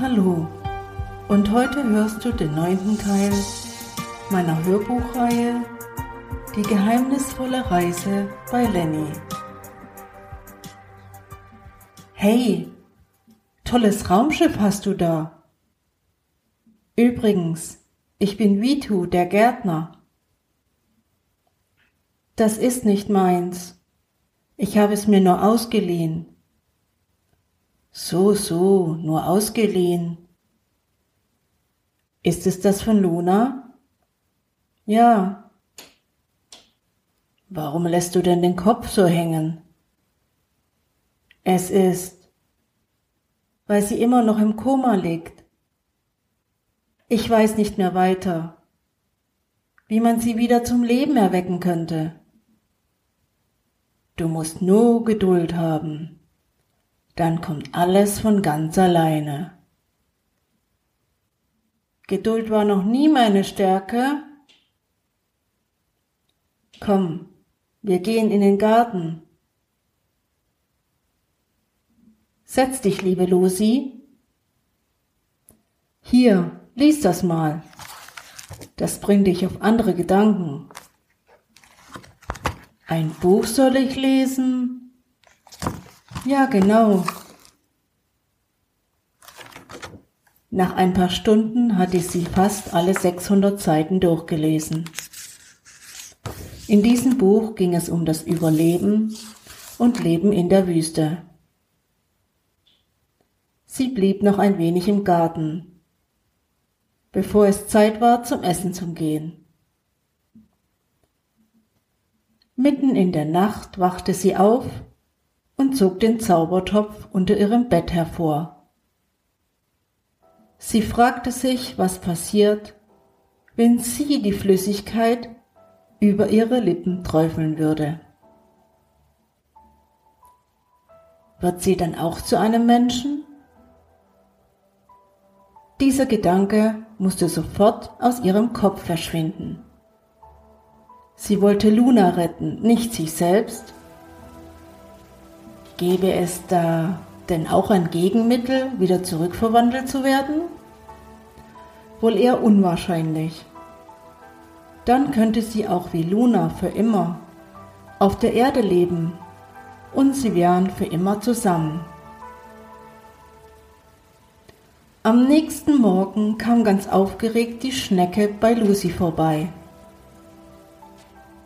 Hallo und heute hörst du den neunten Teil meiner Hörbuchreihe Die geheimnisvolle Reise bei Lenny. Hey, tolles Raumschiff hast du da. Übrigens, ich bin Vitu, der Gärtner. Das ist nicht meins. Ich habe es mir nur ausgeliehen. So, so, nur ausgeliehen. Ist es das von Luna? Ja. Warum lässt du denn den Kopf so hängen? Es ist, weil sie immer noch im Koma liegt. Ich weiß nicht mehr weiter, wie man sie wieder zum Leben erwecken könnte. Du musst nur Geduld haben dann kommt alles von ganz alleine. Geduld war noch nie meine Stärke. Komm, wir gehen in den Garten. Setz dich, liebe Lucy. Hier, lies das mal. Das bringt dich auf andere Gedanken. Ein Buch soll ich lesen? Ja, genau. Nach ein paar Stunden hatte sie fast alle 600 Seiten durchgelesen. In diesem Buch ging es um das Überleben und Leben in der Wüste. Sie blieb noch ein wenig im Garten, bevor es Zeit war, zum Essen zu gehen. Mitten in der Nacht wachte sie auf und zog den Zaubertopf unter ihrem Bett hervor. Sie fragte sich, was passiert, wenn sie die Flüssigkeit über ihre Lippen träufeln würde. Wird sie dann auch zu einem Menschen? Dieser Gedanke musste sofort aus ihrem Kopf verschwinden. Sie wollte Luna retten, nicht sich selbst Gäbe es da denn auch ein Gegenmittel, wieder zurückverwandelt zu werden? Wohl eher unwahrscheinlich. Dann könnte sie auch wie Luna für immer auf der Erde leben und sie wären für immer zusammen. Am nächsten Morgen kam ganz aufgeregt die Schnecke bei Lucy vorbei.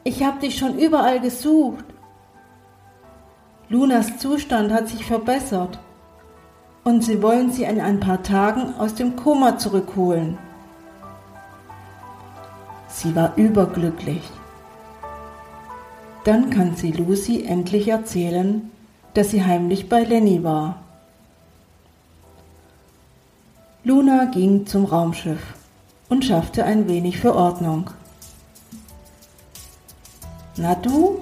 Ich habe dich schon überall gesucht. Lunas Zustand hat sich verbessert und sie wollen sie in ein paar Tagen aus dem Koma zurückholen. Sie war überglücklich. Dann kann sie Lucy endlich erzählen, dass sie heimlich bei Lenny war. Luna ging zum Raumschiff und schaffte ein wenig für Ordnung. Na du?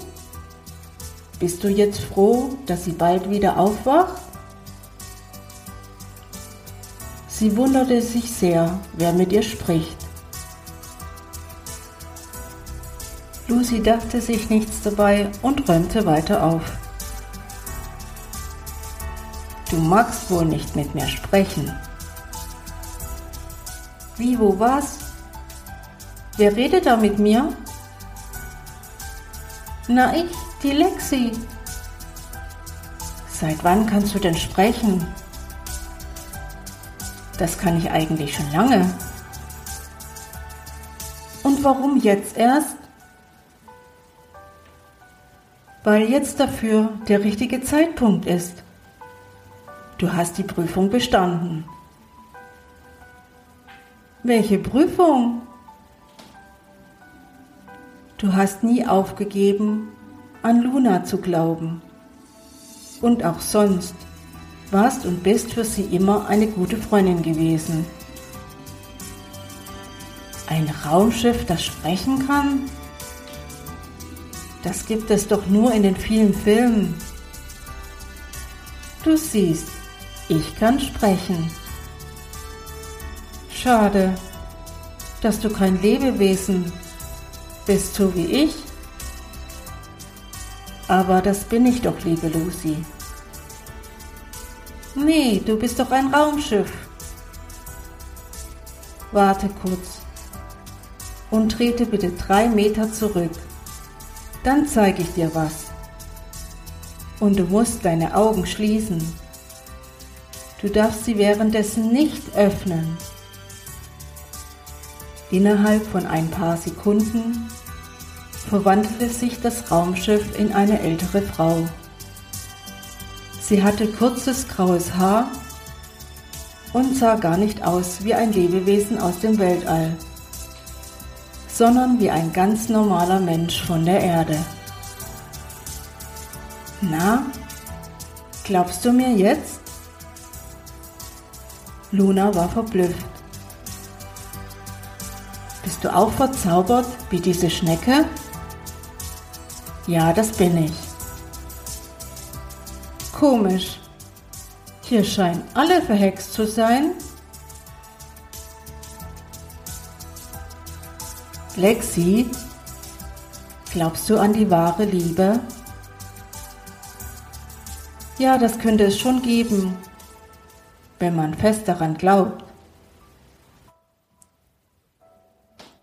Bist du jetzt froh, dass sie bald wieder aufwacht? Sie wunderte sich sehr, wer mit ihr spricht. Lucy dachte sich nichts dabei und räumte weiter auf. Du magst wohl nicht mit mir sprechen. Wie, wo, was? Wer redet da mit mir? Na, ich. Die Lexi. Seit wann kannst du denn sprechen? Das kann ich eigentlich schon lange. Und warum jetzt erst? Weil jetzt dafür der richtige Zeitpunkt ist. Du hast die Prüfung bestanden. Welche Prüfung? Du hast nie aufgegeben an Luna zu glauben. Und auch sonst warst und bist für sie immer eine gute Freundin gewesen. Ein Raumschiff, das sprechen kann? Das gibt es doch nur in den vielen Filmen. Du siehst, ich kann sprechen. Schade, dass du kein Lebewesen bist, so wie ich. Aber das bin ich doch, liebe Lucy. Nee, du bist doch ein Raumschiff. Warte kurz und trete bitte drei Meter zurück. Dann zeige ich dir was. Und du musst deine Augen schließen. Du darfst sie währenddessen nicht öffnen. Innerhalb von ein paar Sekunden verwandelte sich das Raumschiff in eine ältere Frau. Sie hatte kurzes graues Haar und sah gar nicht aus wie ein Lebewesen aus dem Weltall, sondern wie ein ganz normaler Mensch von der Erde. Na, glaubst du mir jetzt? Luna war verblüfft. Bist du auch verzaubert wie diese Schnecke? Ja, das bin ich. Komisch. Hier scheinen alle verhext zu sein. Lexi, glaubst du an die wahre Liebe? Ja, das könnte es schon geben, wenn man fest daran glaubt.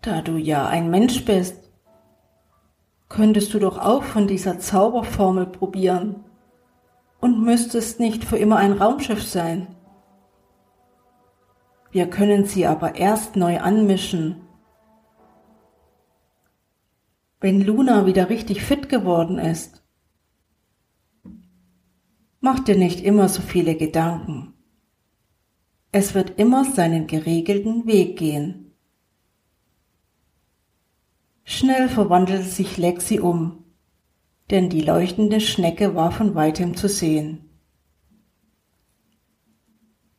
Da du ja ein Mensch bist, könntest du doch auch von dieser Zauberformel probieren und müsstest nicht für immer ein Raumschiff sein. Wir können sie aber erst neu anmischen. Wenn Luna wieder richtig fit geworden ist. Mach dir nicht immer so viele Gedanken. Es wird immer seinen geregelten Weg gehen. Schnell verwandelte sich Lexi um, denn die leuchtende Schnecke war von weitem zu sehen.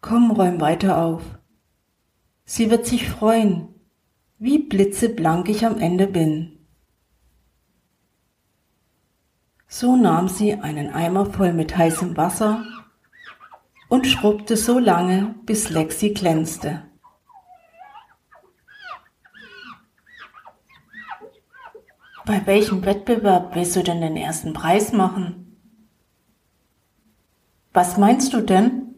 Komm, räum weiter auf. Sie wird sich freuen, wie blitzeblank ich am Ende bin. So nahm sie einen Eimer voll mit heißem Wasser und schrubbte so lange, bis Lexi glänzte. Bei welchem Wettbewerb willst du denn den ersten Preis machen? Was meinst du denn?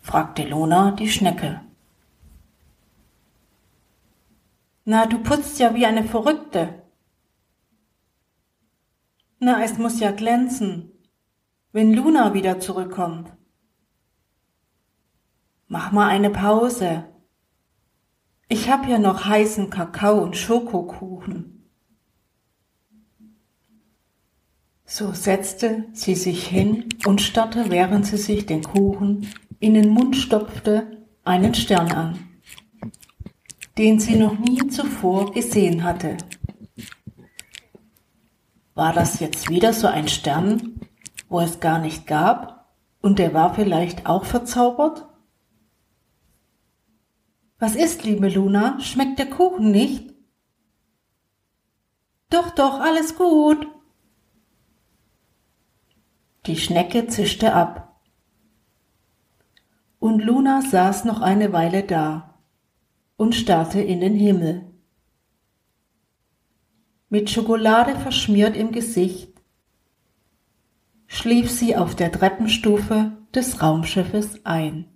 fragte Lona die Schnecke. Na, du putzt ja wie eine Verrückte. Na, es muss ja glänzen, wenn Luna wieder zurückkommt. Mach mal eine Pause. Ich hab ja noch heißen Kakao und Schokokuchen. So setzte sie sich hin und starrte, während sie sich den Kuchen in den Mund stopfte, einen Stern an, den sie noch nie zuvor gesehen hatte. War das jetzt wieder so ein Stern, wo es gar nicht gab, und der war vielleicht auch verzaubert? Was ist, liebe Luna? Schmeckt der Kuchen nicht? Doch, doch, alles gut, die Schnecke zischte ab. Und Luna saß noch eine Weile da und starrte in den Himmel. Mit Schokolade verschmiert im Gesicht schlief sie auf der Treppenstufe des Raumschiffes ein.